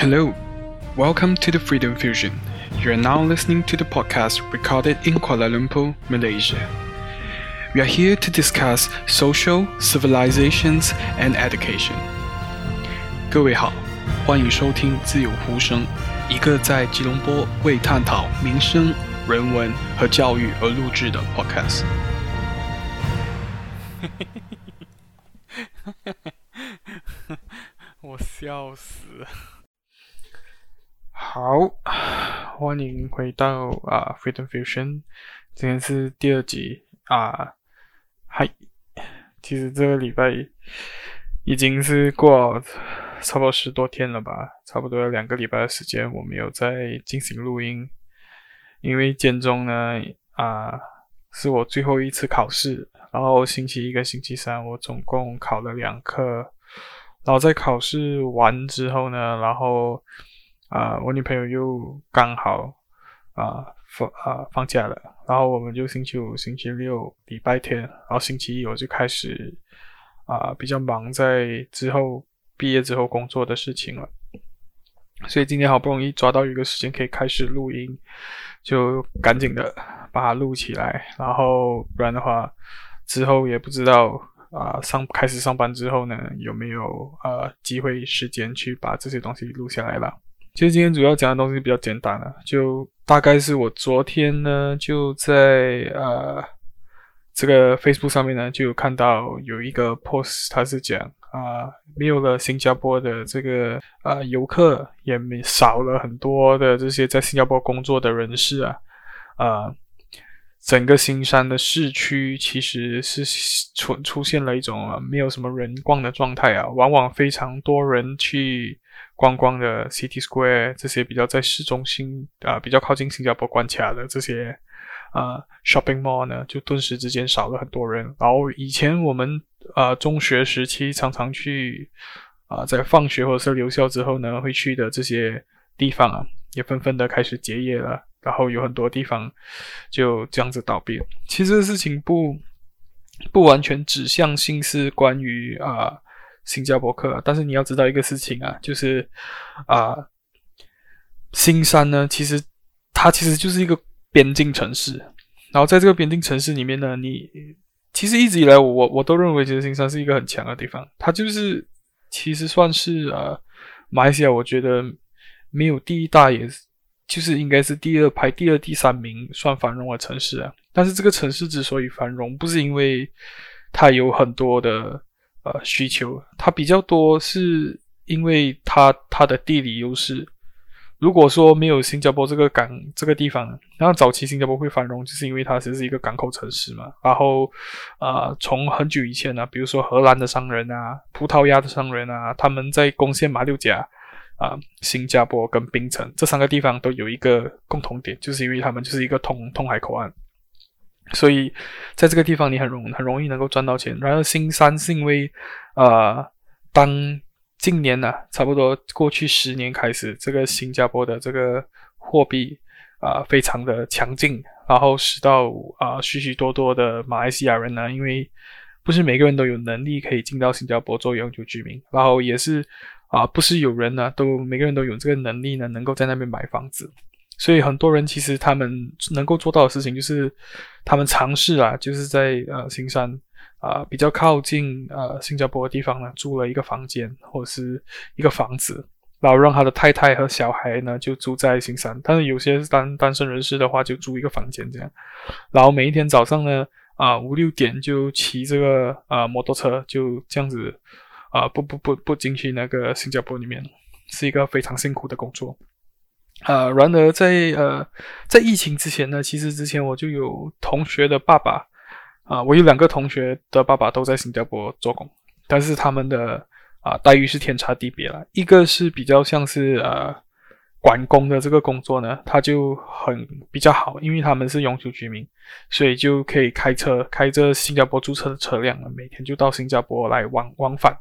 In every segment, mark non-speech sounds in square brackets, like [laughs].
Hello, welcome to the Freedom Fusion. You are now listening to the podcast recorded in Kuala Lumpur, Malaysia. We are here to discuss social, civilizations, and education. 各位好，欢迎收听自由呼声，一个在吉隆坡为探讨民生、人文和教育而录制的 podcast。我笑死了。 [laughs] 好，欢迎回到啊、Freedom Fusion，今天是第二集啊。嗨，其实这个礼拜已经是过差不多十多天了吧，差不多两个礼拜的时间我没有在进行录音，因为建中呢啊是我最后一次考试，然后星期一跟星期三我总共考了两科，然后在考试完之后呢，然后。啊，我女朋友又刚好啊放啊放假了，然后我们就星期五、星期六、礼拜天，然后星期一我就开始啊比较忙，在之后毕业之后工作的事情了。所以今天好不容易抓到一个时间可以开始录音，就赶紧的把它录起来，然后不然的话之后也不知道啊上开始上班之后呢有没有呃机会时间去把这些东西录下来了。其实今天主要讲的东西比较简单了，就大概是我昨天呢就在呃这个 Facebook 上面呢就有看到有一个 post，他是讲啊、没有了新加坡的这个呃游客，也没少了很多的这些在新加坡工作的人士啊，啊、整个新山的市区其实是出出现了一种没有什么人逛的状态啊，往往非常多人去。观光的 City Square 这些比较在市中心啊、比较靠近新加坡关卡的这些啊、shopping mall 呢，就顿时之间少了很多人。然后以前我们啊、中学时期常常去啊、在放学或者是留校之后呢，会去的这些地方啊，也纷纷的开始结业了。然后有很多地方就这样子倒闭了。其实事情不不完全指向性是关于啊。新加坡客，但是你要知道一个事情啊，就是啊、新山呢，其实它其实就是一个边境城市。然后在这个边境城市里面呢，你其实一直以来我我都认为，其实新山是一个很强的地方。它就是其实算是呃，马来西亚我觉得没有第一大，也就是应该是第二排第二、第三名算繁荣的城市啊。但是这个城市之所以繁荣，不是因为它有很多的。呃，需求它比较多，是因为它它的地理优势。如果说没有新加坡这个港这个地方，那早期新加坡会繁荣，就是因为它其实是一个港口城市嘛。然后，呃，从很久以前呢，比如说荷兰的商人啊，葡萄牙的商人啊，他们在攻陷马六甲啊、新加坡跟槟城这三个地方都有一个共同点，就是因为他们就是一个通通海口岸。所以，在这个地方你很容很容易能够赚到钱。然而，新山是因为，呃，当近年呢、差不多过去十年开始，这个新加坡的这个货币啊、非常的强劲，然后使到啊、许许多多的马来西亚人呢，因为不是每个人都有能力可以进到新加坡做永久居民，然后也是啊、不是有人呢，都每个人都有这个能力呢，能够在那边买房子。所以很多人其实他们能够做到的事情，就是他们尝试啊，就是在呃新山啊、比较靠近呃新加坡的地方呢，租了一个房间或者是一个房子，然后让他的太太和小孩呢就住在新山。但是有些单单身人士的话，就租一个房间这样。然后每一天早上呢啊五六点就骑这个啊、摩托车就这样子啊不不不不进去那个新加坡里面，是一个非常辛苦的工作。啊、呃，然而在呃，在疫情之前呢，其实之前我就有同学的爸爸啊、我有两个同学的爸爸都在新加坡做工，但是他们的啊、待遇是天差地别了。一个是比较像是呃管工的这个工作呢，他就很比较好，因为他们是永久居民，所以就可以开车开着新加坡注册的车辆，每天就到新加坡来往往返。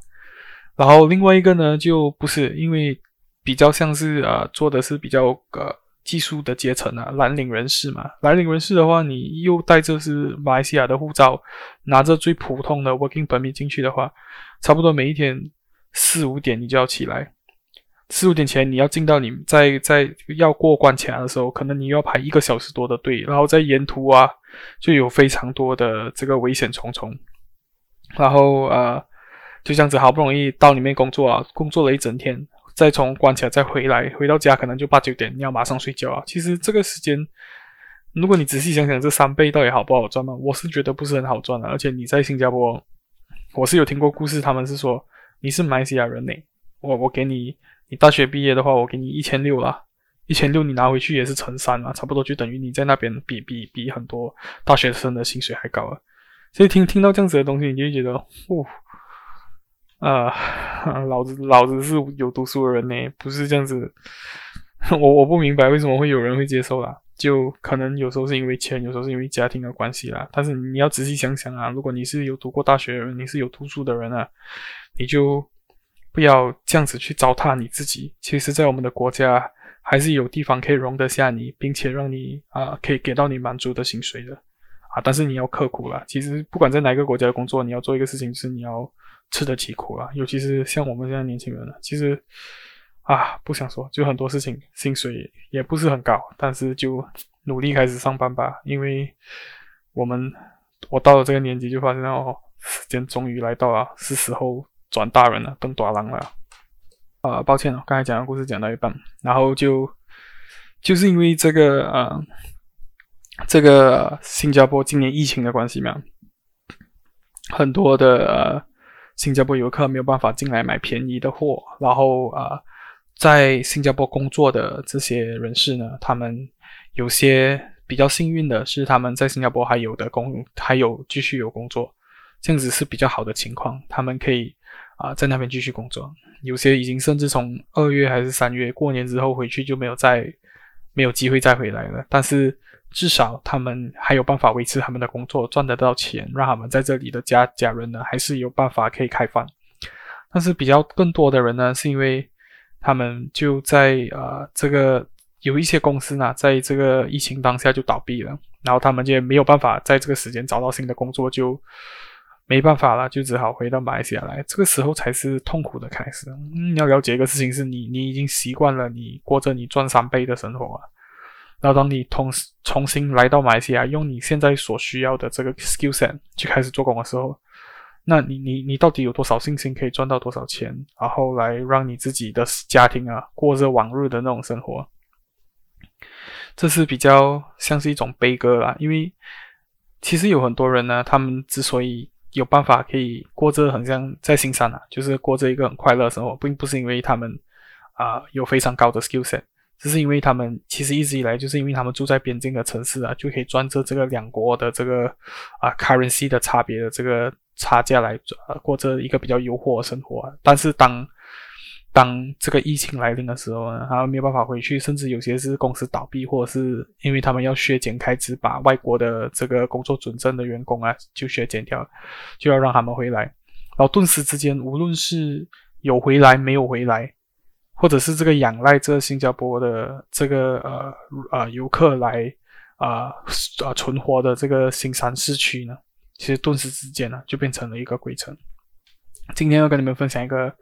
然后另外一个呢，就不是因为。比较像是呃做的是比较呃技术的阶层啊，蓝领人士嘛。蓝领人士的话，你又带着是马来西亚的护照，拿着最普通的 working permit 进去的话，差不多每一天四五点你就要起来，四五点前你要进到你在在要过关卡的时候，可能你要排一个小时多的队，然后在沿途啊就有非常多的这个危险重重，然后呃就这样子好不容易到里面工作啊，工作了一整天，再从关卡再回来，回到家可能就八九点，你要马上睡觉啊。其实这个时间，如果你仔细想想，这三倍到底好不好赚嘛？我是觉得不是很好赚的，而且你在新加坡，我是有听过故事，他们是说你是马来西亚人呢，我我给你。你大学毕业的话，我给你一千六啦，一千六你拿回去也是乘三啊，差不多就等于你在那边比比比很多大学生的薪水还高啊。所以听听到这样子的东西，你就觉得，哦，呃，老子老子是有读书的人呢，不是这样子。[laughs] 我我不明白为什么会有人会接受啦，就可能有时候是因为钱，有时候是因为家庭的关系啦。但是你要仔细想想啊，如果你是有读过大学的人，你是有读书的人啊，你就。不要这样子去糟蹋你自己。其实，在我们的国家，还是有地方可以容得下你，并且让你啊、可以给到你满足的薪水的啊。但是你要刻苦啦。其实，不管在哪个国家工作，你要做一个事情，是你要吃得起苦啊。尤其是像我们这样年轻人了，其实啊，不想说，就很多事情薪水也不是很高，但是就努力开始上班吧。因为我们我到了这个年纪，就发现哦，时间终于来到了，是时候。转大人了，登大人了。啊、抱歉哦，刚才讲的故事讲到一半，然后就就是因为这个呃，这个新加坡今年疫情的关系嘛，很多的、新加坡游客没有办法进来买便宜的货，然后啊、在新加坡工作的这些人士呢，他们有些比较幸运的是，他们在新加坡还有的工，还有继续有工作，这样子是比较好的情况，他们可以。啊，在那边继续工作，有些已经甚至从二月还是三月过年之后回去就没有再没有机会再回来了。但是至少他们还有办法维持他们的工作，赚得到钱，让他们在这里的家家人呢还是有办法可以开饭。但是比较更多的人呢，是因为他们就在啊这个有一些公司呢，在这个疫情当下就倒闭了，然后他们就没有办法在这个时间找到新的工作，就。没办法了，就只好回到马来西亚来。这个时候才是痛苦的开始。嗯，要了解一个事情是你，你已经习惯了你过着你赚三倍的生活了。然后当你同时重新来到马来西亚，用你现在所需要的这个 skill set 去开始做工的时候，那你你你到底有多少信心可以赚到多少钱，然后来让你自己的家庭啊过着往日的那种生活？这是比较像是一种悲歌啦，因为其实有很多人呢，他们之所以有办法可以过着很像在新山啊，就是过着一个很快乐的生活，并不是因为他们啊、有非常高的 skill set，只是因为他们其实一直以来就是因为他们住在边境的城市啊，就可以赚着这个两国的这个啊 currency 的差别的这个差价来呃过着一个比较诱惑的生活啊。但是当当这个疫情来临的时候呢，他们没有办法回去，甚至有些是公司倒闭，或者是因为他们要削减开支，把外国的这个工作准证的员工啊就削减掉，就要让他们回来。然后顿时之间，无论是有回来没有回来，或者是这个仰赖这新加坡的这个呃呃游客来啊啊、呃呃、存活的这个新山市区呢，其实顿时之间呢就变成了一个鬼城。今天要跟你们分享一个。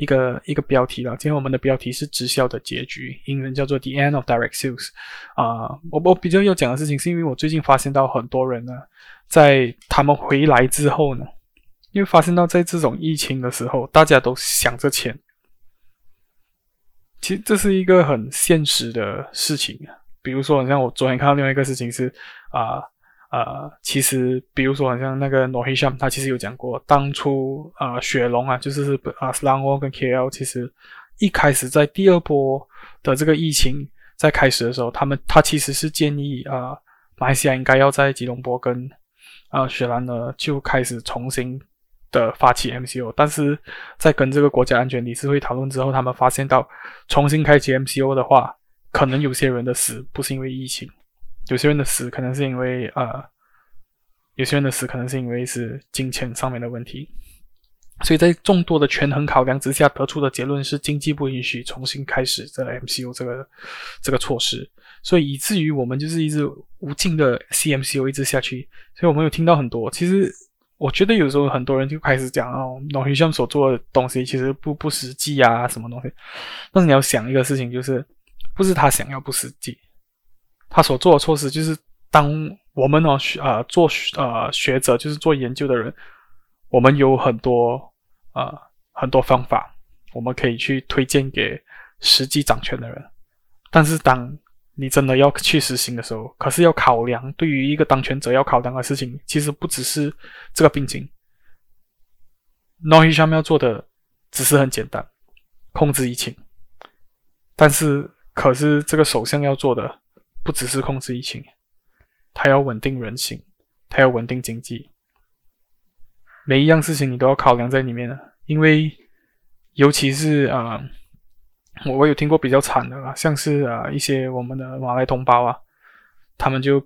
一个一个标题了，今天我们的标题是直销的结局，英文叫做 The End of Direct Sales。啊、我我比较要讲的事情，是因为我最近发现到很多人呢，在他们回来之后呢，因为发现到在这种疫情的时候，大家都想着钱，其实这是一个很现实的事情。比如说，像我昨天看到另外一个事情是啊。呃，其实，比如说，好像那个 Norisham 他其实有讲过，当初啊、雪隆啊，就是啊，Selangor 跟 KL，其实一开始在第二波的这个疫情在开始的时候，他们他其实是建议啊、马来西亚应该要在吉隆坡跟啊、雪兰呢就开始重新的发起 MCO，但是在跟这个国家安全理事会讨论之后，他们发现到重新开启 MCO 的话，可能有些人的死不是因为疫情。有些人的死可能是因为呃，有些人的死可能是因为是金钱上面的问题，所以在众多的权衡考量之下得出的结论是经济不允许重新开始这个 MCO 这个这个措施，所以以至于我们就是一直无尽的 CMCO 一直下去，所以我们有听到很多，其实我觉得有时候很多人就开始讲哦，Noh Hisham 所做的东西其实不不实际啊，什么东西。但是你要想一个事情，就是不是他想要不实际，他所做的措施就是，当我们呢学呃做呃学者，就是做研究的人，我们有很多呃很多方法，我们可以去推荐给实际掌权的人。但是当你真的要去实行的时候，可是要考量，对于一个当权者要考量的事情，其实不只是这个病情。n o h i s h a m 要做的只是很简单，控制疫情。但是，可是这个首相要做的不只是控制疫情，他要稳定人心，他要稳定经济。每一样事情你都要考量在里面，因为尤其是啊。我我有听过比较惨的啦，像是啊一些我们的马来同胞啊，他们就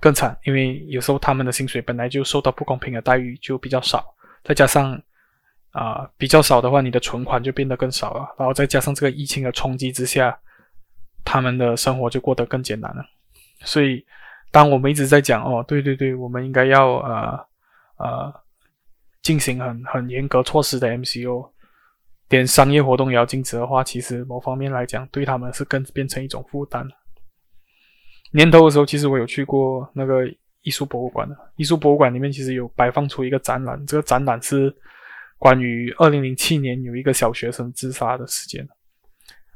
更惨，因为有时候他们的薪水本来就受到不公平的待遇，就比较少，再加上啊、比较少的话，你的存款就变得更少了，然后再加上这个疫情的冲击之下，他们的生活就过得更艰难了。所以，当我们一直在讲哦，对对对，我们应该要呃呃进行很很严格措施的 MCO。连商业活动也要禁止的话，其实某方面来讲，对他们是更变成一种负担。年头的时候，其实我有去过那个艺术博物馆的。艺术博物馆里面其实有摆放出一个展览，这个展览是关于二零零七年有一个小学生自杀的事件。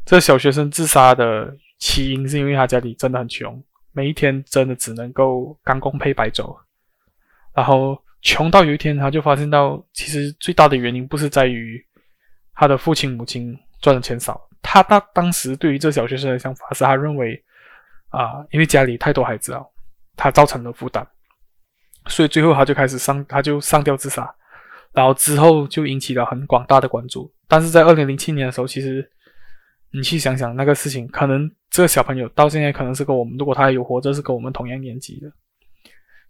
这小学生自杀的起因是因为他家里真的很穷，每一天真的只能够干工配白粥，然后穷到有一天他就发现到，其实最大的原因不是在于。他的父亲母亲赚的钱少，他当当时对于这小学生的想法是他认为，啊、因为家里太多孩子啊，他造成了负担，所以最后他就开始上，他就上吊自杀，然后之后就引起了很广大的关注。但是在二零零七年的时候，其实你去想想那个事情，可能这个小朋友到现在可能是跟我们，如果他还有活着，是跟我们同样年纪的，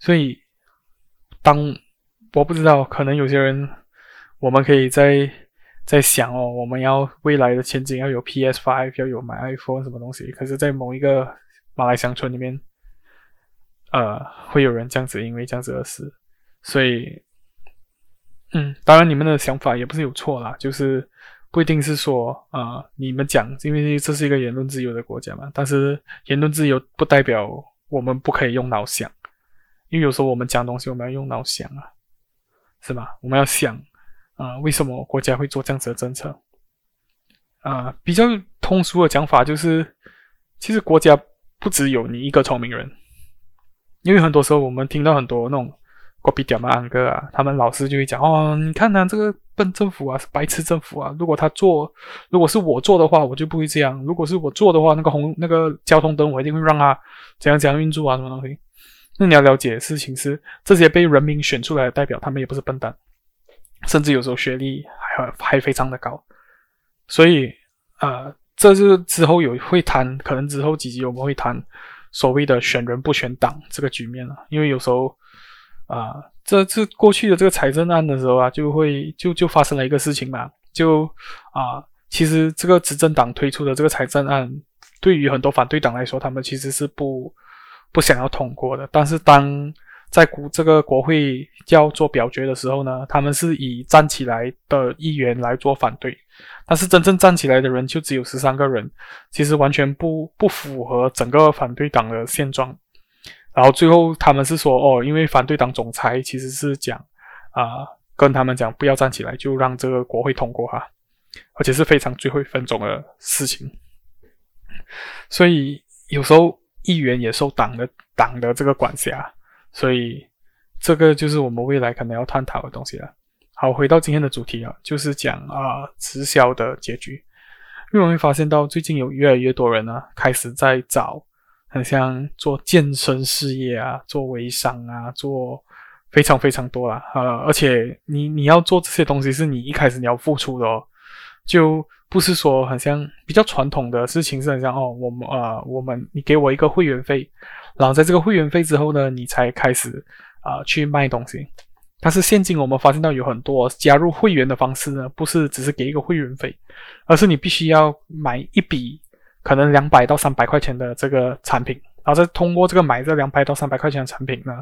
所以当我不知道，可能有些人，我们可以在。在想哦，我们要未来的前景要有 PS5，要有买 iPhone 什么东西。可是，在某一个马来乡村里面，呃，会有人这样子因为这样子而死。所以，嗯，当然你们的想法也不是有错啦，就是不一定是说，呃，你们讲，因为这是一个言论自由的国家嘛。但是言论自由不代表我们不可以用脑想，因为有时候我们讲东西，我们要用脑想啊，是吧？我们要想。啊、为什么国家会做这样子的政策？啊、比较通俗的讲法就是，其实国家不只有你一个聪明人，因为很多时候我们听到很多那种国比屌嘛安哥啊，他们老师就会讲哦，你看他这个笨政府啊，是白痴政府啊，如果他做，如果是我做的话，我就不会这样；如果是我做的话，那个红那个交通灯我一定会让他怎样怎样运作啊，什么东西。那你要了解的事情是，这些被人民选出来的代表，他们也不是笨蛋。甚至有时候学历还还非常的高，所以呃，这是之后有会谈，可能之后几集我们会谈所谓的选人不选党这个局面了。因为有时候啊、呃，这次过去的这个财政案的时候啊，就会就就发生了一个事情嘛，就啊、其实这个执政党推出的这个财政案，对于很多反对党来说，他们其实是不不想要通过的。但是当在国这个国会要做表决的时候呢，他们是以站起来的议员来做反对，但是真正站起来的人就只有十三个人，其实完全不不符合整个反对党的现状。然后最后他们是说，哦，因为反对党总裁其实是讲啊、跟他们讲不要站起来，就让这个国会通过哈，而且是非常最后一分钟的事情。所以有时候议员也受党的党的这个管辖。所以，这个就是我们未来可能要探讨的东西了。好，回到今天的主题啊，就是讲啊直销的结局。因为我们会发现到最近有越来越多人呢，开始在找，很像做健身事业啊，做微商啊，做非常非常多啦。呃，而且你你要做这些东西，是你一开始你要付出的哦，就不是说很像比较传统的事情，是很像哦，我们啊，我们你给我一个会员费。然后在这个会员费之后呢，你才开始啊、去卖东西。但是现今我们发现到有很多加入会员的方式呢，不是只是给一个会员费，而是你必须要买一笔可能两百到三百块钱的这个产品，然后再通过这个买这两百到三百块钱的产品呢，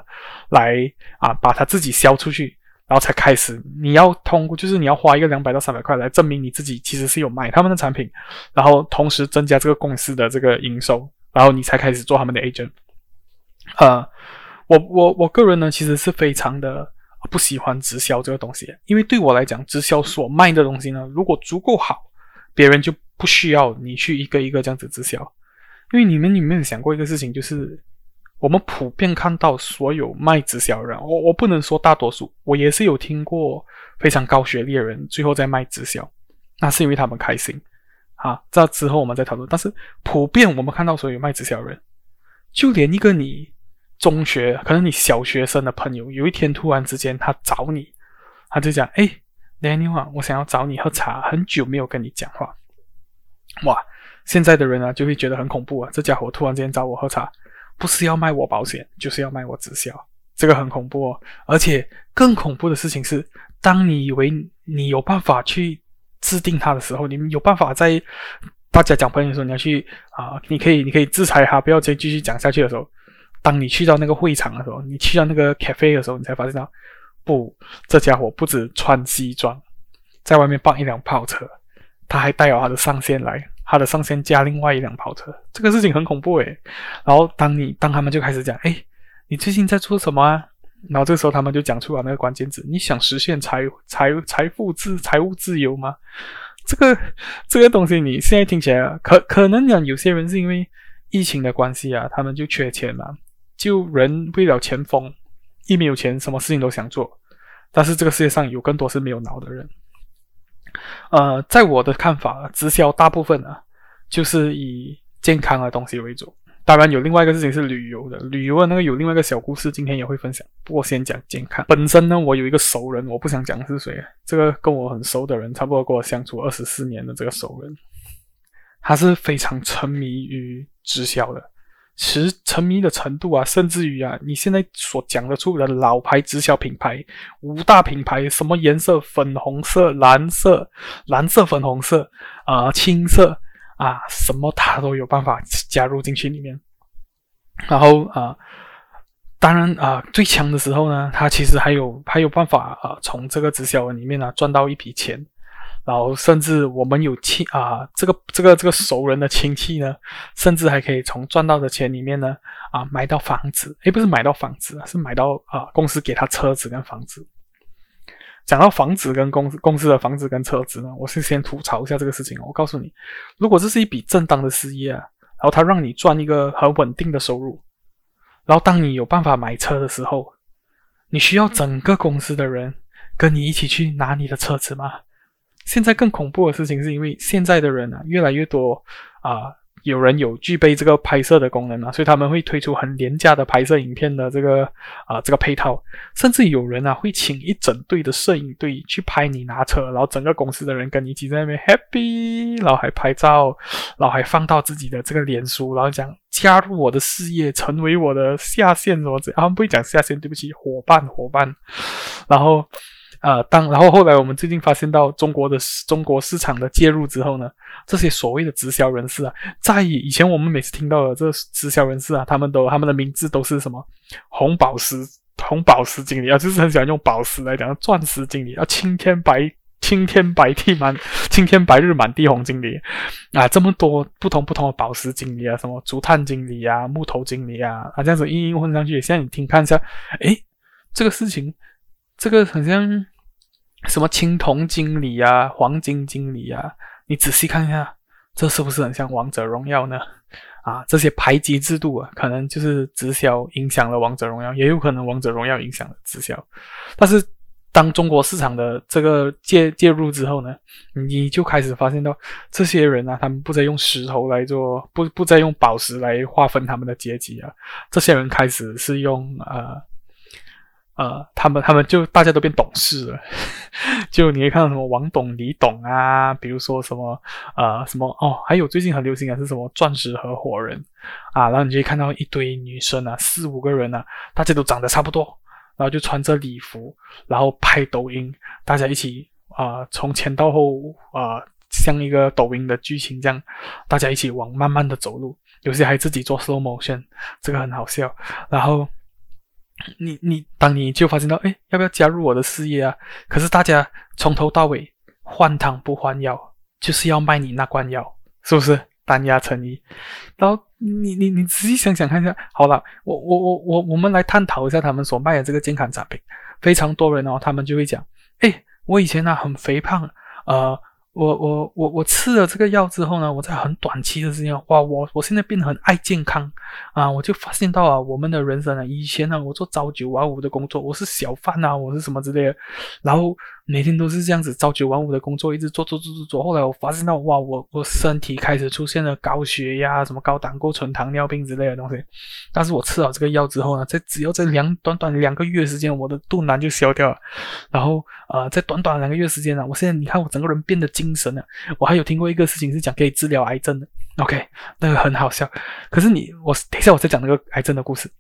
来啊把它自己销出去，然后才开始，你要通过，就是你要花一个两百到三百块来证明你自己其实是有买他们的产品，然后同时增加这个公司的这个营收，然后你才开始做他们的 agent。呃，我我我个人呢，其实是非常的不喜欢直销这个东西，因为对我来讲，直销所卖的东西呢，如果足够好，别人就不需要你去一个一个这样子直销，因为你们有没有想过一个事情，就是。我们普遍看到所有卖直销人，我我不能说大多数，我也是有听过非常高学历的人最后在卖直销，那是因为他们开心啊。这之后我们再讨论。但是普遍我们看到所有卖直销人，就连一个你中学可能你小学生的朋友，有一天突然之间他找你，他就讲：“哎，Daniel 啊，我想要找你喝茶，很久没有跟你讲话。”哇，现在的人啊就会觉得很恐怖啊，这家伙突然之间找我喝茶。不是要卖我保险，就是要卖我直销，这个很恐怖哦。而且更恐怖的事情是，当你以为你有办法去制定他的时候，你有办法在大家讲朋友的时候，你要去啊、你可以，你可以制裁他，不要再继续讲下去的时候，当你去到那个会场的时候，你去到那个 cafe 的时候，你才发现到，不，这家伙不止穿西装，在外面放一辆跑车，他还带有他的上线来。他的上线加另外一辆跑车，这个事情很恐怖诶。然后当你当他们就开始讲，诶，你最近在做什么啊？然后这时候他们就讲出了那个关键字：你想实现财财财富自财务自由吗？这个这个东西你现在听起来可可能讲有些人是因为疫情的关系啊，他们就缺钱嘛，就人为了钱疯，一没有钱什么事情都想做。但是这个世界上有更多是没有脑的人。呃，在我的看法，直销大部分啊，就是以健康的东西为主。当然，有另外一个事情是旅游的，旅游的那个有另外一个小故事，今天也会分享。不过先讲健康。本身呢，我有一个熟人，我不想讲是谁，这个跟我很熟的人，差不多跟我相处二十四年的这个熟人，他是非常沉迷于直销的。其实沉迷的程度啊，甚至于啊，你现在所讲得出的老牌直销品牌，五大品牌，什么颜色？粉红色、蓝色、蓝色、粉红色，啊、青色，啊，什么他都有办法加入进去里面。然后啊、当然啊、最强的时候呢，他其实还有还有办法啊，从这个直销里面呢赚到一笔钱。然后甚至我们有亲啊，这个这个这个熟人的亲戚呢，甚至还可以从赚到的钱里面呢啊买到房子，诶，不是买到房子，是买到啊公司给他车子跟房子。讲到房子跟公司公司的房子跟车子呢，我是先吐槽一下这个事情。我告诉你，如果这是一笔正当的事业，然后他让你赚一个很稳定的收入，然后当你有办法买车的时候，你需要整个公司的人跟你一起去拿你的车子吗？现在更恐怖的事情是因为现在的人啊，越来越多啊、有人有具备这个拍摄的功能啊，所以他们会推出很廉价的拍摄影片的这个啊、这个配套，甚至有人啊会请一整队的摄影队去拍你拿车，然后整个公司的人跟你一起在那边 happy，然后还拍照，然后还放到自己的这个脸书，然后讲加入我的事业，成为我的下线什么子，他们不会讲下线，对不起，伙伴伙伴，然后。啊、当然后后来我们最近发现到中国的中国市场的介入之后呢，这些所谓的直销人士啊，在以前我们每次听到的这直销人士啊，他们都他们的名字都是什么红宝石红宝石经理啊，就是很喜欢用宝石来讲钻石经理啊，青天白青天白地满青天白日满地红经理啊，这么多不同不同的宝石经理啊，什么竹炭经理啊，木头经理啊，啊这样子一一混上去，现在你听看一下，诶，这个事情这个好像。什么青铜经理啊，黄金经理啊，你仔细看一下，这是不是很像王者荣耀呢？啊，这些排级制度啊，可能就是直销影响了王者荣耀，也有可能王者荣耀影响了直销。但是当中国市场的这个介介入之后呢，你就开始发现到这些人啊，他们不再用石头来做，不不再用宝石来划分他们的阶级啊，这些人开始是用呃。呃，他们他们就大家都变懂事了，[laughs] 就你会看到什么王董、李董啊，比如说什么呃什么哦，还有最近很流行的是什么钻石合伙人啊，然后你就会看到一堆女生啊，四五个人啊，大家都长得差不多，然后就穿着礼服，然后拍抖音，大家一起啊、从前到后啊、像一个抖音的剧情这样，大家一起往慢慢的走路，有些还自己做 slow motion，这个很好笑，然后。你你当你就发现到，哎，要不要加入我的事业啊？可是大家从头到尾换汤不换药，就是要卖你那罐药，是不是？单压成一，然后你你你仔细想想看一下，好了，我我我我我们来探讨一下他们所卖的这个健康产品。非常多人哦，他们就会讲，哎，我以前呢、啊、很肥胖，呃。我我我我吃了这个药之后呢，我在很短期的时间，哇，我我现在变得很爱健康啊！我就发现到啊，我们的人生啊，以前呢，我做朝九晚五的工作，我是小贩啊，我是什么之类的，然后每天都是这样子朝九晚五的工作，一直做做做做做。后来我发现到，哇，我我身体开始出现了高血压、什么高胆固醇、糖尿病之类的东西。但是我吃了这个药之后呢，在只要在两短短两个月时间，我的肚腩就消掉了。然后呃，在短短两个月时间呢，我现在你看我整个人变得。精神了，我还有听过一个事情是讲可以治疗癌症的，OK，那个很好笑。可是你，我等一下我再讲那个癌症的故事。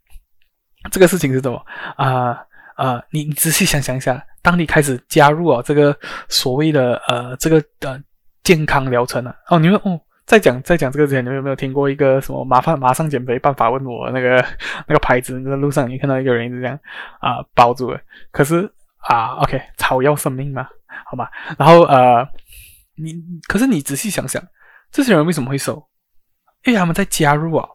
这个事情是什么啊？呃，你你仔细想想一下，当你开始加入啊这个所谓的呃这个呃健康疗程啊，哦，你们哦，在讲在讲这个之前，你们有没有听过一个什么麻烦马上减肥办法？问我那个那个牌子，在路上你看到一个人一直这样啊、呃、包住了，可是啊，OK，草药生命嘛，好吧，然后呃。你可是你仔细想想，这些人为什么会瘦？因为他们在加入啊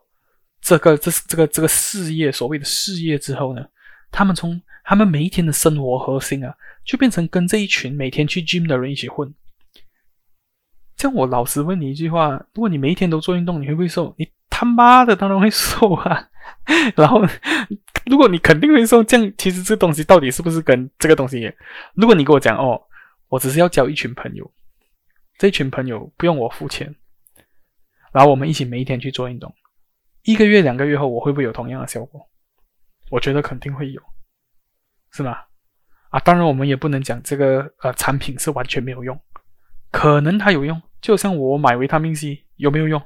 这个这是这个这个事业所谓的事业之后呢，他们从他们每一天的生活核心啊，就变成跟这一群每天去 gym 的人一起混。像我老实问你一句话：如果你每一天都做运动，你会不会瘦？你他妈的当然会瘦啊！[laughs] 然后如果你肯定会瘦，这样其实这东西到底是不是跟这个东西？如果你跟我讲哦，我只是要交一群朋友。这群朋友不用我付钱，然后我们一起每一天去做运动，一个月两个月后，我会不会有同样的效果？我觉得肯定会有，是吗？啊，当然我们也不能讲这个呃产品是完全没有用，可能它有用，就像我买维他命 C 有没有用？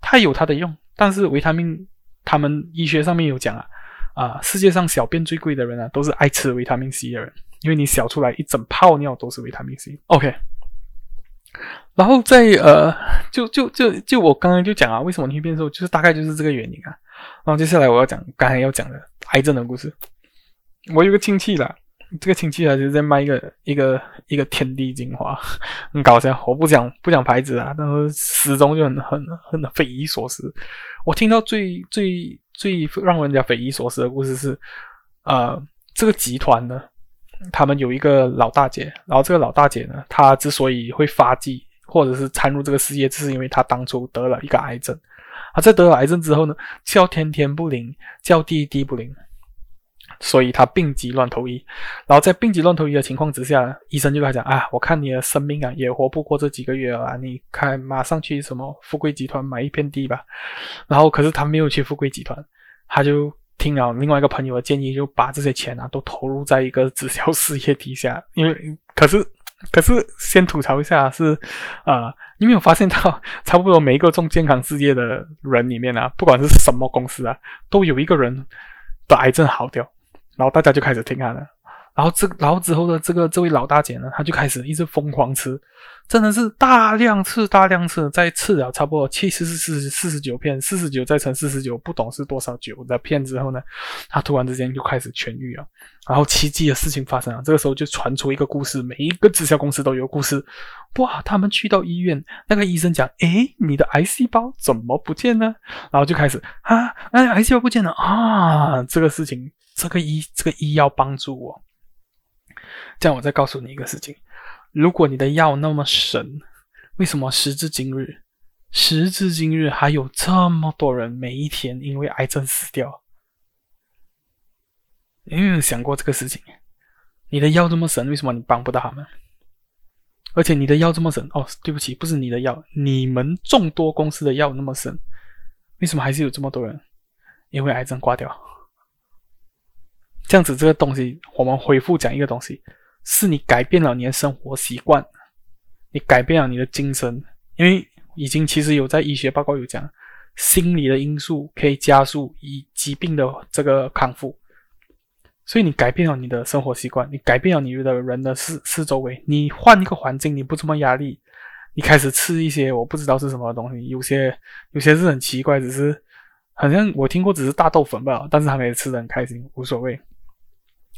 它有它的用，但是维他命他们医学上面有讲啊，啊，世界上小便最贵的人啊，都是爱吃维他命 C 的人，因为你小出来一整泡尿都是维他命 C。OK。然后再呃，就就就就我刚刚就讲啊，为什么你会变瘦，就是大概就是这个原因啊。然后接下来我要讲刚才要讲的癌症的故事。我有个亲戚啦，这个亲戚啊就是在卖一个一个一个天地精华，[laughs] 很搞笑。我不讲不讲牌子啊，但是始终就很很很匪夷所思。我听到最最最让人家匪夷所思的故事是，呃，这个集团呢。他们有一个老大姐，然后这个老大姐呢，她之所以会发迹或者是参入这个事业，就是因为她当初得了一个癌症。啊，在得了癌症之后呢，叫天天不灵，叫地地不灵，所以他病急乱投医。然后在病急乱投医的情况之下，医生就跟他讲啊，我看你的生命啊也活不过这几个月了，你看马上去什么富贵集团买一片地吧。然后可是他没有去富贵集团，他就。听了另外一个朋友的建议，就把这些钱啊都投入在一个直销事业底下。因为可是可是先吐槽一下是，啊、呃，你没有发现到差不多每一个做健康事业的人里面啊，不管是什么公司啊，都有一个人的癌症好掉，然后大家就开始听他的。然后这然后之后的这个这位老大姐呢，她就开始一直疯狂吃。真的是大量次、大量次，再吃了差不多七十四、四十九片，四十九再乘四十九，不懂是多少九的片之后呢，他突然之间就开始痊愈了，然后奇迹的事情发生了。这个时候就传出一个故事，每一个直销公司都有故事。哇，他们去到医院，那个医生讲：“诶，你的癌细胞怎么不见呢？”然后就开始啊，哎，癌细胞不见了啊！这个事情，这个医，这个医药帮助我。这样，我再告诉你一个事情。如果你的药那么神，为什么时至今日，时至今日还有这么多人每一天因为癌症死掉？你有没有想过这个事情？你的药这么神，为什么你帮不到他们？而且你的药这么神，哦，对不起，不是你的药，你们众多公司的药那么神，为什么还是有这么多人因为癌症挂掉？这样子，这个东西，我们回复讲一个东西。是你改变了你的生活习惯，你改变了你的精神，因为已经其实有在医学报告有讲，心理的因素可以加速以疾病的这个康复，所以你改变了你的生活习惯，你改变了你的人的四四周围，你换一个环境，你不这么压力，你开始吃一些我不知道是什么东西，有些有些是很奇怪，只是好像我听过只是大豆粉吧，但是他们也吃的很开心，无所谓。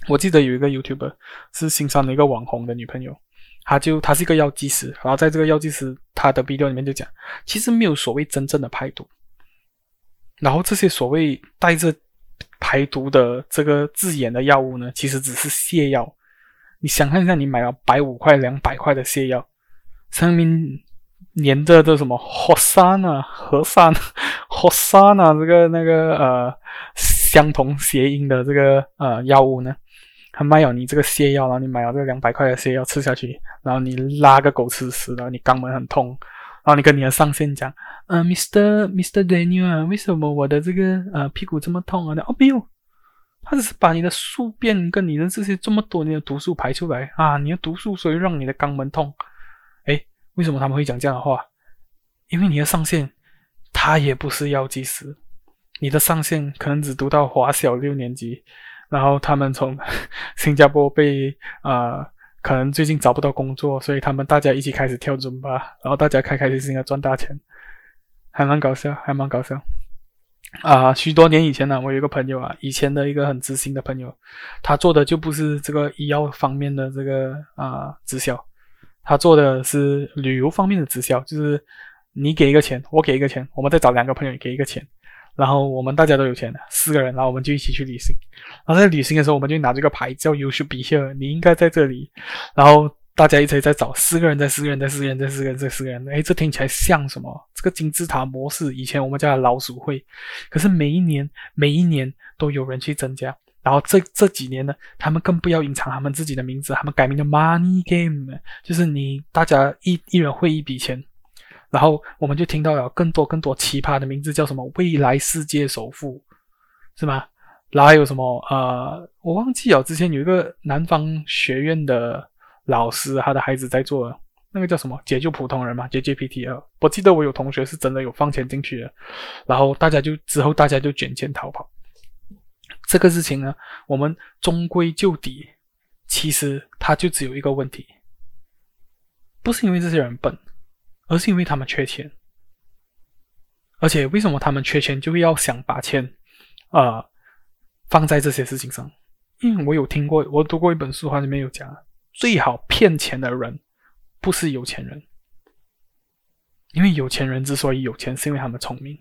我记得有一个 YouTuber 是新上的一个网红的女朋友，他就他是一个药剂师，然后在这个药剂师他的 video 里面就讲，其实没有所谓真正的排毒，然后这些所谓带着排毒的这个字眼的药物呢，其实只是泻药。你想象一下，你买了百五块、两百块的泻药，上面粘着的什么活山啊、和山、[laughs] 活山啊，这个那个呃相同谐音的这个呃药物呢？他卖了你这个泻药，然后你买了这个两百块的泻药吃下去，然后你拉个狗吃屎，然后你肛门很痛，然后你跟你的上线讲，呃，Mr. Mr. Daniel 啊，为什么我的这个呃屁股这么痛啊？哦，没有，他只是把你的宿便跟你的这些这么多年的毒素排出来啊，你的毒素所以让你的肛门痛。诶，为什么他们会讲这样的话？因为你的上线他也不是药剂师，你的上线可能只读到华小六年级。然后他们从 [laughs] 新加坡被啊、可能最近找不到工作，所以他们大家一起开始跳准吧，然后大家开开心心的赚大钱，还蛮搞笑，还蛮搞笑。啊、许多年以前呢，我有一个朋友啊，以前的一个很知心的朋友，他做的就不是这个医药方面的这个啊、直销，他做的是旅游方面的直销，就是你给一个钱，我给一个钱，我们再找两个朋友给一个钱。然后我们大家都有钱的，四个人，然后我们就一起去旅行。然后在旅行的时候，我们就拿这个牌叫 “You should be here”，你应该在这里。然后大家一直在找，四个人，在四个人，在四个人，在四个人，在四个人。哎，这听起来像什么？这个金字塔模式，以前我们叫它老鼠会。可是每一年，每一年都有人去增加。然后这这几年呢，他们更不要隐藏他们自己的名字，他们改名叫 “Money Game”，就是你大家一一人汇一笔钱。然后我们就听到了更多更多奇葩的名字，叫什么“未来世界首富”，是吗？然后还有什么呃，我忘记了。之前有一个南方学院的老师，他的孩子在做那个叫什么“解救普通人”嘛，JJPT 啊。我记得我有同学是真的有放钱进去的，然后大家就之后大家就卷钱逃跑。这个事情呢，我们终归就底，其实它就只有一个问题，不是因为这些人笨。而是因为他们缺钱，而且为什么他们缺钱，就会要想把钱，呃，放在这些事情上？因为我有听过，我读过一本书，它里面有讲，最好骗钱的人不是有钱人，因为有钱人之所以有钱，是因为他们聪明。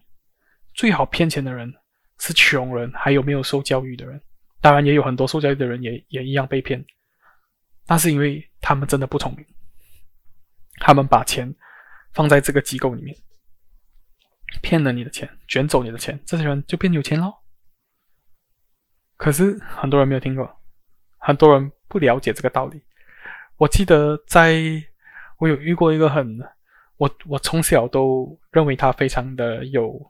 最好骗钱的人是穷人，还有没有受教育的人。当然，也有很多受教育的人也也一样被骗，那是因为他们真的不聪明，他们把钱。放在这个机构里面，骗了你的钱，卷走你的钱，这些人就变有钱喽。可是很多人没有听过，很多人不了解这个道理。我记得在我有遇过一个很，我我从小都认为他非常的有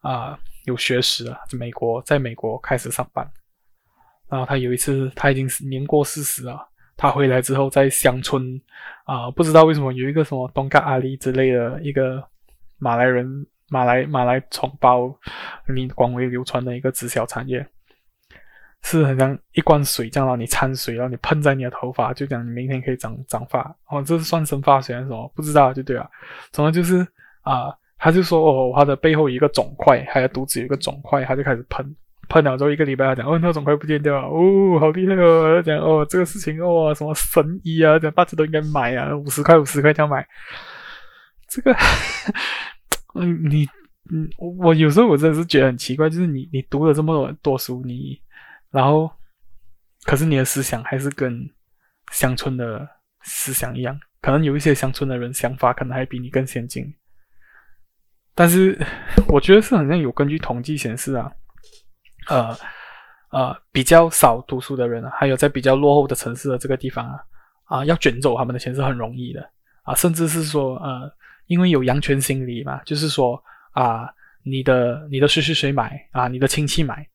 啊、有学识啊，在美国在美国开始上班，然后他有一次他已经是年过四十了。他回来之后，在乡村啊、不知道为什么有一个什么东嘎阿里之类的一个马来人、马来马来同胞，你广为流传的一个直销产业，是很像一罐水这样，让你掺水，然后你喷在你的头发，就讲你明天可以长长发。哦，这是算生发水还是什么？不知道就对了。总之就是啊、他就说哦，他的背后有一个肿块，还有肚子有一个肿块，他就开始喷。喷了之后一个礼拜，他讲哦，那种快不见掉了，哦，好厉害哦！他讲哦，这个事情哦，什么神医啊，讲大家都应该买啊，五十块五十块这样买。这个，[laughs] 嗯，你，嗯，我有时候我真的是觉得很奇怪，就是你你读了这么多多书，你然后，可是你的思想还是跟乡村的思想一样，可能有一些乡村的人想法可能还比你更先进，但是 [laughs] 我觉得是好像有根据统计显示啊。呃呃，比较少读书的人，还有在比较落后的城市的这个地方啊，啊，要卷走他们的钱是很容易的啊，甚至是说呃，因为有羊群心理嘛，就是说啊，你的你的谁谁谁买啊，你的亲戚买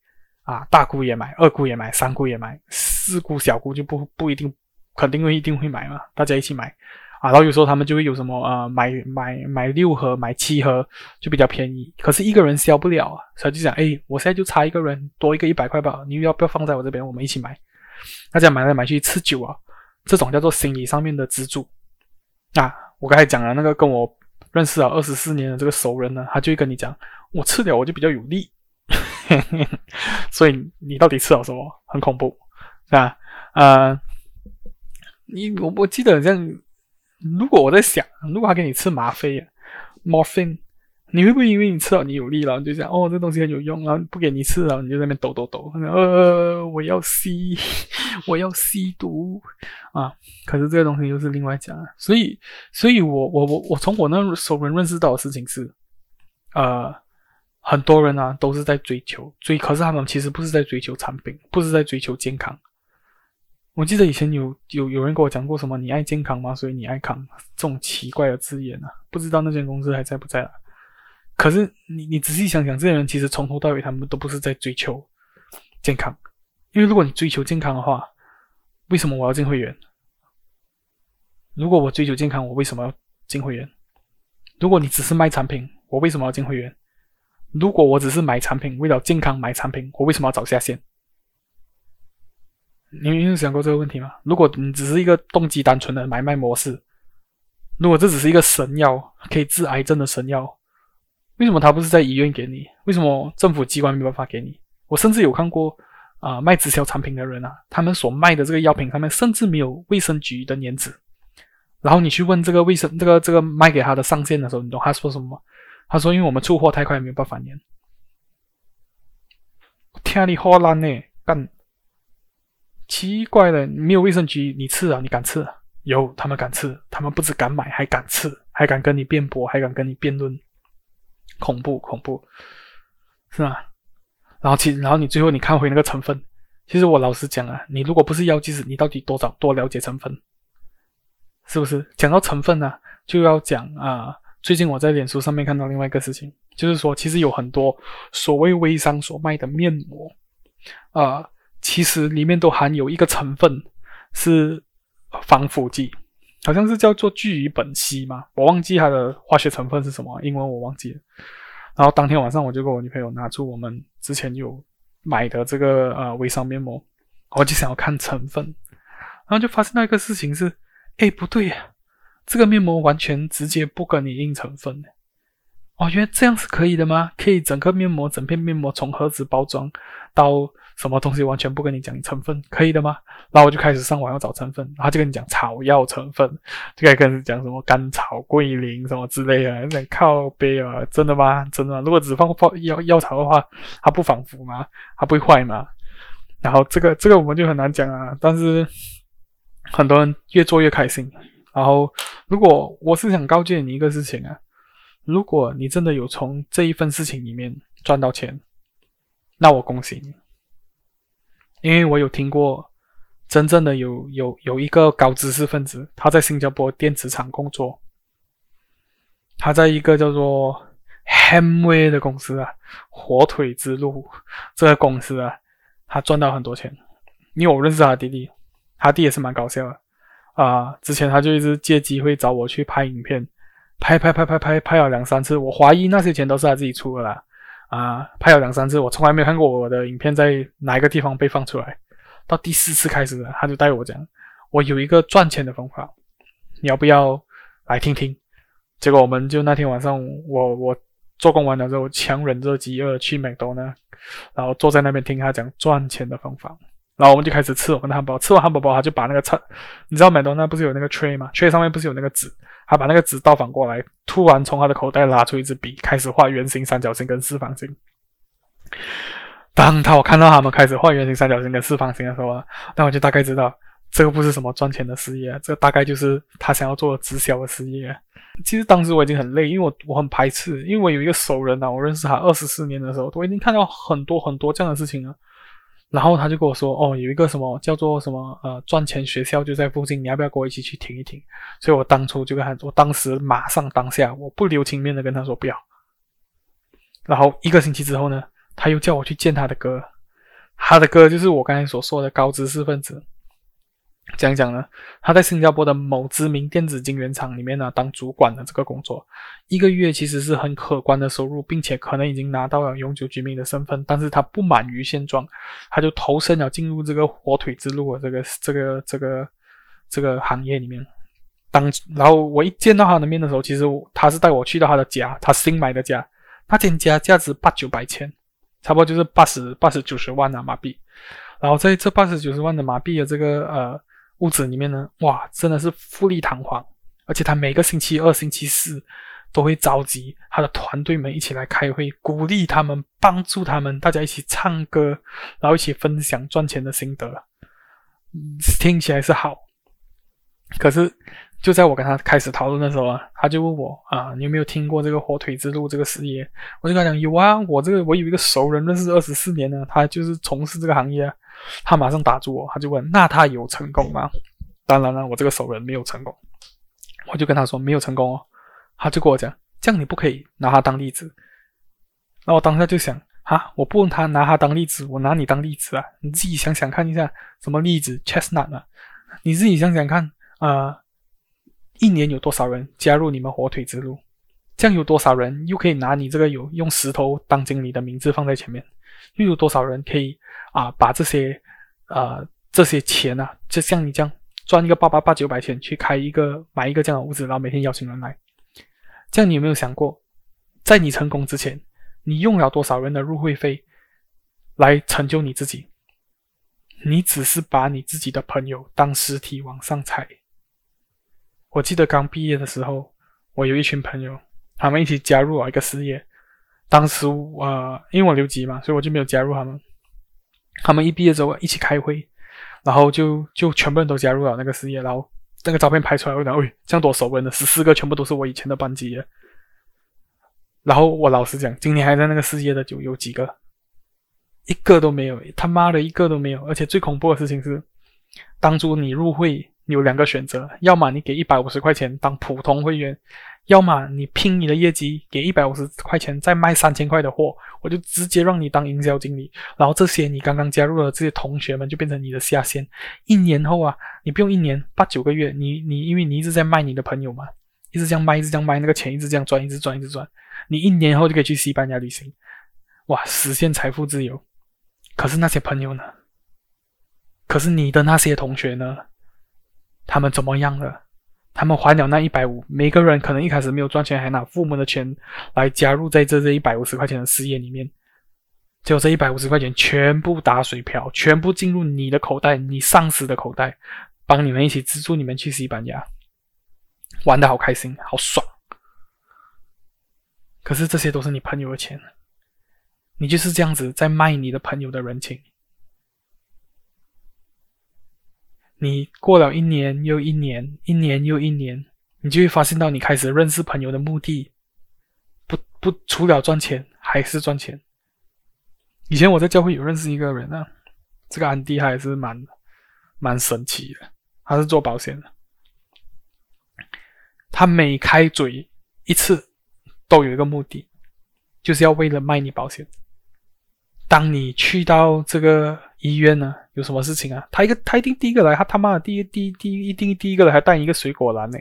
啊，大姑也买，二姑也买，三姑也买，四姑小姑就不不一定，肯定会一定会买嘛，大家一起买。啊，然后有时候他们就会有什么呃，买买买六盒，买七盒就比较便宜。可是一个人消不了啊，所以就讲，哎，我现在就差一个人，多一个一百块吧，你要不要放在我这边，我们一起买？大家买来买去吃酒啊，这种叫做心理上面的资助。啊，我刚才讲了那个跟我认识了二十四年的这个熟人呢，他就会跟你讲，我吃了我就比较有力，[laughs] 所以你到底吃了什么？很恐怖，是吧？呃，你我我记得这样，如果我在想，如果他给你吃吗啡啊，morphine。你会不会因为你吃了你有力了，你就想哦，这东西很有用，然后不给你吃了，你就在那边抖抖抖，呃，我要吸，[laughs] 我要吸毒啊！可是这个东西又是另外讲，所以，所以我我我我从我那熟人认识到的事情是，呃，很多人啊都是在追求追，可是他们其实不是在追求产品，不是在追求健康。我记得以前有有有人跟我讲过什么“你爱健康吗？所以你爱康”这种奇怪的字眼啊，不知道那间公司还在不在了。可是你你仔细想想，这些人其实从头到尾他们都不是在追求健康，因为如果你追求健康的话，为什么我要进会员？如果我追求健康，我为什么要进会员？如果你只是卖产品，我为什么要进会员？如果我只是买产品，为了健康买产品，我为什么要找下线？你有有想过这个问题吗？如果你只是一个动机单纯的买卖模式，如果这只是一个神药，可以治癌症的神药。为什么他不是在医院给你？为什么政府机关没办法给你？我甚至有看过啊、卖直销产品的人啊，他们所卖的这个药品上面甚至没有卫生局的年纸。然后你去问这个卫生这个这个卖给他的上线的时候，你懂他说什么吗？他说：“因为我们出货太快，没有办法粘。”天你好烂呢，干奇怪了，没有卫生局，你吃啊？你敢吃？有，他们敢吃，他们不止敢买，还敢吃，还敢跟你辩驳，还敢跟你辩论。恐怖恐怖，是吗？然后其然后你最后你看回那个成分，其实我老实讲啊，你如果不是药剂师，你到底多少多了解成分？是不是？讲到成分呢、啊，就要讲啊。最近我在脸书上面看到另外一个事情，就是说其实有很多所谓微商所卖的面膜啊，其实里面都含有一个成分是防腐剂。好像是叫做聚乙苯烯嘛，我忘记它的化学成分是什么，英文我忘记了。然后当天晚上我就跟我女朋友拿出我们之前有买的这个呃微商面膜，我就想要看成分，然后就发现那个事情是，哎不对呀，这个面膜完全直接不跟你印成分。哦，原来这样是可以的吗？可以整个面膜，整片面膜从盒子包装到什么东西完全不跟你讲成分，可以的吗？然后我就开始上网要找成分，他就跟你讲草药成分，就开始跟你讲什么甘草、桂林什么之类的，在靠背啊，真的吗？真的吗？如果只放放药药草的话，它不防腐吗？它不会坏吗？然后这个这个我们就很难讲啊，但是很多人越做越开心。然后如果我是想告诫你一个事情啊。如果你真的有从这一份事情里面赚到钱，那我恭喜你，因为我有听过真正的有有有一个高知识分子，他在新加坡电子厂工作，他在一个叫做 Hamway 的公司啊，火腿之路这个公司啊，他赚到很多钱，因为我认识他弟弟，他弟也是蛮搞笑的啊，之前他就一直借机会找我去拍影片。拍拍拍拍拍拍了两三次，我怀疑那些钱都是他自己出的啦。啊，拍了两三次，我从来没有看过我的影片在哪一个地方被放出来。到第四次开始，他就带我讲，我有一个赚钱的方法，你要不要来听听？结果我们就那天晚上，我我做工完了之后，强忍着饥饿去麦当劳，然后坐在那边听他讲赚钱的方法。然后我们就开始吃我们的汉堡，吃完汉堡包，他就把那个菜，你知道麦当劳不是有那个 tray 吗？tray 上面不是有那个纸？他把那个纸倒反过来，突然从他的口袋拉出一支笔，开始画圆形、三角形跟四方形。当他我看到他们开始画圆形、三角形跟四方形的时候，那我就大概知道这个不是什么赚钱的事业，这个大概就是他想要做直销的事业。其实当时我已经很累，因为我我很排斥，因为我有一个熟人啊，我认识他二十四年的时候，我已经看到很多很多这样的事情了。然后他就跟我说：“哦，有一个什么叫做什么呃赚钱学校就在附近，你要不要跟我一起去听一听？”所以我当初就跟他，我当时马上当下我不留情面的跟他说不要。然后一个星期之后呢，他又叫我去见他的哥，他的哥就是我刚才所说的高知识分子。讲讲呢，他在新加坡的某知名电子晶圆厂里面呢当主管的这个工作，一个月其实是很可观的收入，并且可能已经拿到了永久居民的身份。但是他不满于现状，他就投身了进入这个火腿之路的这个这个这个这个行业里面。当然后我一见到他的面的时候，其实他是带我去到他的家，他新买的家，那间家价值八九百千。差不多就是八十八十九十万啊马币。然后在这八十九十万的马币的这个呃屋子里面呢，哇，真的是富丽堂皇，而且他每个星期二、星期四都会召集他的团队们一起来开会，鼓励他们，帮助他们，大家一起唱歌，然后一起分享赚钱的心得，听起来是好，可是。就在我跟他开始讨论的时候啊，他就问我啊，你有没有听过这个火腿之路这个事业？我就跟他讲有啊，我这个我有一个熟人认识二十四年呢，他就是从事这个行业。他马上打住我，他就问，那他有成功吗？当然了，我这个熟人没有成功。我就跟他说没有成功哦，他就跟我讲，这样你不可以拿他当例子。那我当下就想啊，我不问他拿他当例子，我拿你当例子啊，你自己想想看一下什么例子？Chestnut 啊，你自己想想看啊。呃一年有多少人加入你们火腿之路？这样有多少人又可以拿你这个有用石头当经理的名字放在前面？又有多少人可以啊把这些呃这些钱啊，就像你这样赚一个八八八九百钱去开一个买一个这样的屋子，然后每天邀请人来？这样你有没有想过，在你成功之前，你用了多少人的入会费来成就你自己？你只是把你自己的朋友当尸体往上踩。我记得刚毕业的时候，我有一群朋友，他们一起加入了一个事业。当时呃，因为我留级嘛，所以我就没有加入他们。他们一毕业之后一起开会，然后就就全部人都加入了那个事业。然后那个照片拍出来，我讲，喂，这样多熟人的十四个全部都是我以前的班级。然后我老实讲，今年还在那个事业的就有几个，一个都没有，他妈的一个都没有。而且最恐怖的事情是，当初你入会。有两个选择，要么你给一百五十块钱当普通会员，要么你拼你的业绩，给一百五十块钱再卖三千块的货，我就直接让你当营销经理。然后这些你刚刚加入的这些同学们就变成你的下线。一年后啊，你不用一年，八九个月，你你因为你一直在卖你的朋友嘛，一直这样卖，一直这样卖，那个钱一直这样赚，一直赚，一直赚。你一年后就可以去西班牙旅行，哇，实现财富自由。可是那些朋友呢？可是你的那些同学呢？他们怎么样了？他们还了那一百五，每个人可能一开始没有赚钱，还拿父母的钱来加入在这这一百五十块钱的事业里面，结果这一百五十块钱全部打水漂，全部进入你的口袋，你上司的口袋，帮你们一起资助你们去西班牙，玩的好开心，好爽。可是这些都是你朋友的钱，你就是这样子在卖你的朋友的人情。你过了一年又一年，一年又一年，你就会发现到你开始认识朋友的目的，不不除了赚钱还是赚钱。以前我在教会有认识一个人啊，这个安迪还是蛮蛮神奇的，他是做保险的，他每开嘴一次都有一个目的，就是要为了卖你保险。当你去到这个医院呢，有什么事情啊？他一个他一定第一个来，他他妈的第一第一第一定第一个来，还带一个水果篮呢，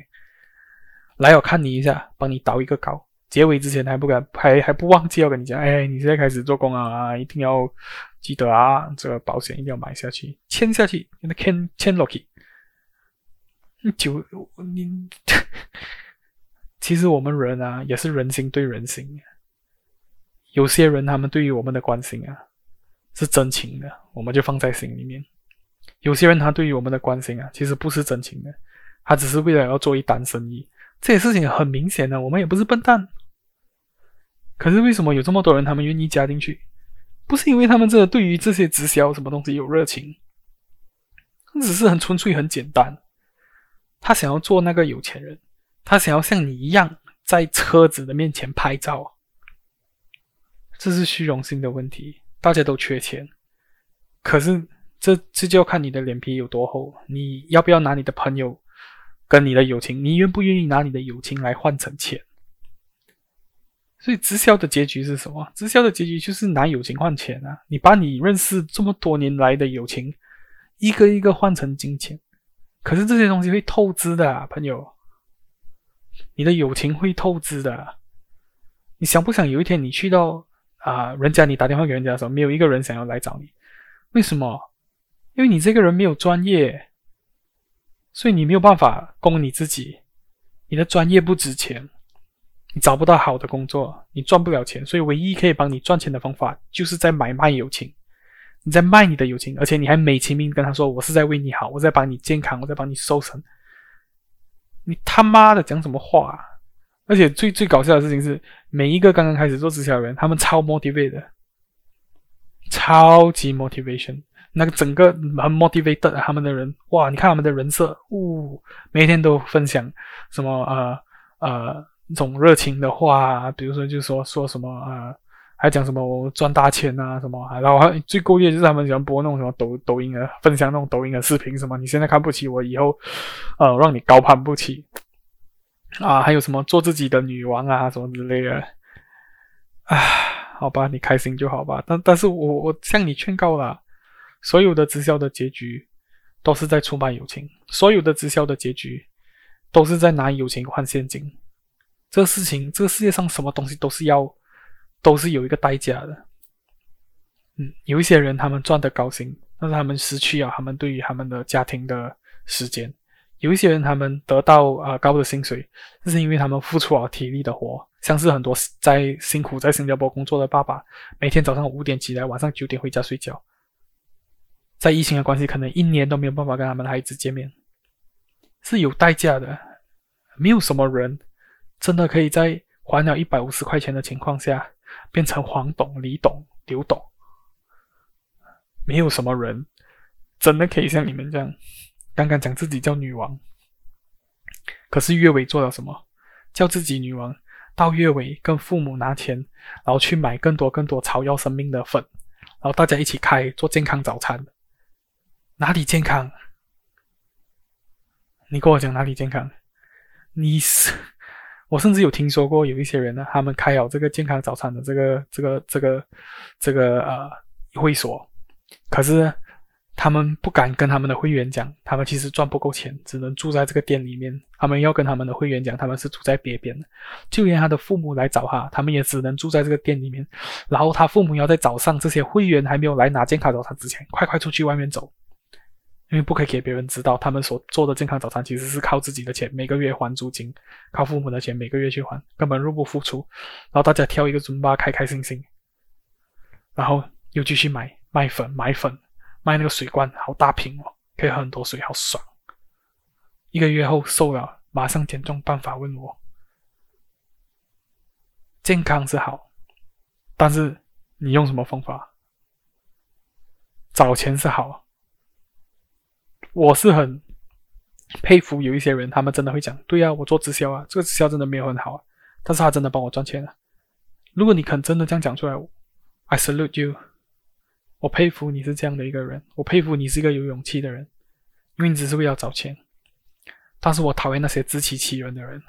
来我看你一下，帮你倒一个高，结尾之前还不敢，还还不忘记要跟你讲，哎，你现在开始做工啊，一定要记得啊，这个保险一定要买下去，签下去，那签签落去。你就你，[laughs] 其实我们人啊，也是人心对人心。有些人他们对于我们的关心啊，是真情的，我们就放在心里面；有些人他对于我们的关心啊，其实不是真情的，他只是为了要做一单生意。这些事情很明显的，我们也不是笨蛋。可是为什么有这么多人他们愿意加进去？不是因为他们这对于这些直销什么东西有热情，只是很纯粹、很简单。他想要做那个有钱人，他想要像你一样在车子的面前拍照。这是虚荣心的问题，大家都缺钱，可是这这就要看你的脸皮有多厚，你要不要拿你的朋友跟你的友情，你愿不愿意拿你的友情来换成钱？所以直销的结局是什么？直销的结局就是拿友情换钱啊！你把你认识这么多年来的友情，一个一个换成金钱，可是这些东西会透支的啊，朋友，你的友情会透支的，你想不想有一天你去到？啊、人家你打电话给人家的时候，没有一个人想要来找你，为什么？因为你这个人没有专业，所以你没有办法供你自己，你的专业不值钱，你找不到好的工作，你赚不了钱，所以唯一可以帮你赚钱的方法，就是在买卖友情。你在卖你的友情，而且你还美其名跟他说：“我是在为你好，我在帮你健康，我在帮你瘦身。”你他妈的讲什么话啊？而且最最搞笑的事情是，每一个刚刚开始做直销的人，他们超 motivated，超级 motivation，那个整个很 motivated 他们的人，哇！你看他们的人设，呜，每天都分享什么呃呃那种热情的话，比如说就说说什么呃。还讲什么我赚大钱啊什么，然后还最过瘾就是他们喜欢播那种什么抖抖音啊，分享那种抖音的视频什么，你现在看不起我，以后呃让你高攀不起啊，还有什么做自己的女王啊什么之类的，啊，好吧，你开心就好吧，但但是我我向你劝告了，所有的直销的结局都是在出卖友情，所有的直销的结局都是在拿友情换现金，这个事情，这个世界上什么东西都是要。都是有一个代价的，嗯，有一些人他们赚的高薪，但是他们失去了他们对于他们的家庭的时间；有一些人他们得到啊、高的薪水，这是因为他们付出了体力的活，像是很多在辛苦在新加坡工作的爸爸，每天早上五点起来，晚上九点回家睡觉，在疫情的关系，可能一年都没有办法跟他们的孩子见面，是有代价的，没有什么人真的可以在还了一百五十块钱的情况下。变成黄董、李董、刘董，没有什么人真的可以像你们这样，刚刚讲自己叫女王，可是月尾做了什么？叫自己女王，到月尾跟父母拿钱，然后去买更多更多草药生命的粉，然后大家一起开做健康早餐，哪里健康？你跟我讲哪里健康？你是？[laughs] 我甚至有听说过有一些人呢，他们开好这个健康早餐的这个、这个、这个、这个呃会所，可是他们不敢跟他们的会员讲，他们其实赚不够钱，只能住在这个店里面。他们要跟他们的会员讲，他们是住在别边的，就连他的父母来找他，他们也只能住在这个店里面。然后他父母要在早上这些会员还没有来拿健康早餐之前，快快出去外面走。因为不可以给别人知道，他们所做的健康早餐其实是靠自己的钱，每个月还租金，靠父母的钱每个月去还，根本入不敷出。然后大家挑一个尊巴，开开心心，然后又继续买卖粉，买粉，卖那个水罐，好大瓶哦，可以喝很多水，好爽。一个月后瘦了，马上减重办法问我，健康是好，但是你用什么方法？找钱是好。我是很佩服有一些人，他们真的会讲，对呀、啊，我做直销啊，这个直销真的没有很好啊，但是他真的帮我赚钱了。如果你肯真的这样讲出来，I salute you，我佩服你是这样的一个人，我佩服你是一个有勇气的人，因为你只是为了找钱。但是我讨厌那些自欺欺人的人，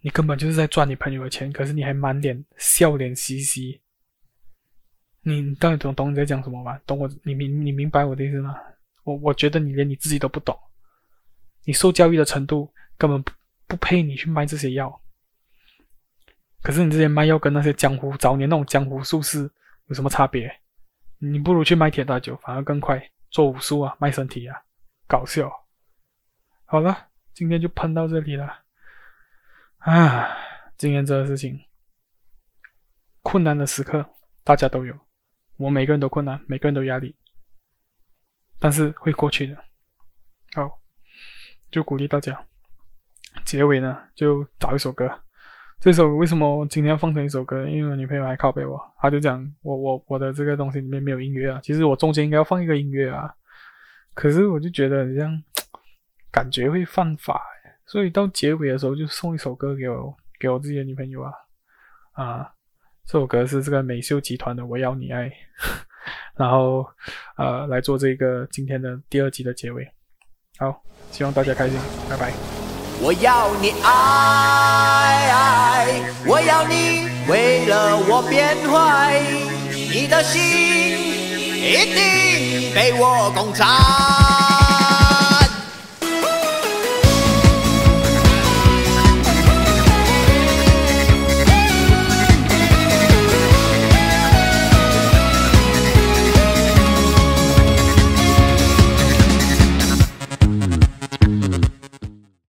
你根本就是在赚你朋友的钱，可是你还满脸笑脸嘻嘻。你到底懂懂你在讲什么吗？懂我，你明你明白我的意思吗？我我觉得你连你自己都不懂，你受教育的程度根本不不配你去卖这些药。可是你这些卖药跟那些江湖早年那种江湖术士有什么差别？你不如去卖铁大酒，反而更快。做武术啊，卖身体啊，搞笑。好了，今天就喷到这里了。啊，今天这个事情，困难的时刻大家都有，我每个人都困难，每个人都压力。但是会过去的，好，就鼓励大家。结尾呢，就找一首歌。这首为什么今天要放成一首歌？因为我女朋友还拷贝我，她就讲我我我的这个东西里面没有音乐啊。其实我中间应该要放一个音乐啊，可是我就觉得这样感觉会犯法，所以到结尾的时候就送一首歌给我给我自己的女朋友啊啊，这首歌是这个美秀集团的《我要你爱》。[laughs] 然后，呃，来做这个今天的第二集的结尾。好，希望大家开心，拜拜。我要你爱爱，我要你为了我变坏，你的心一定被我攻占。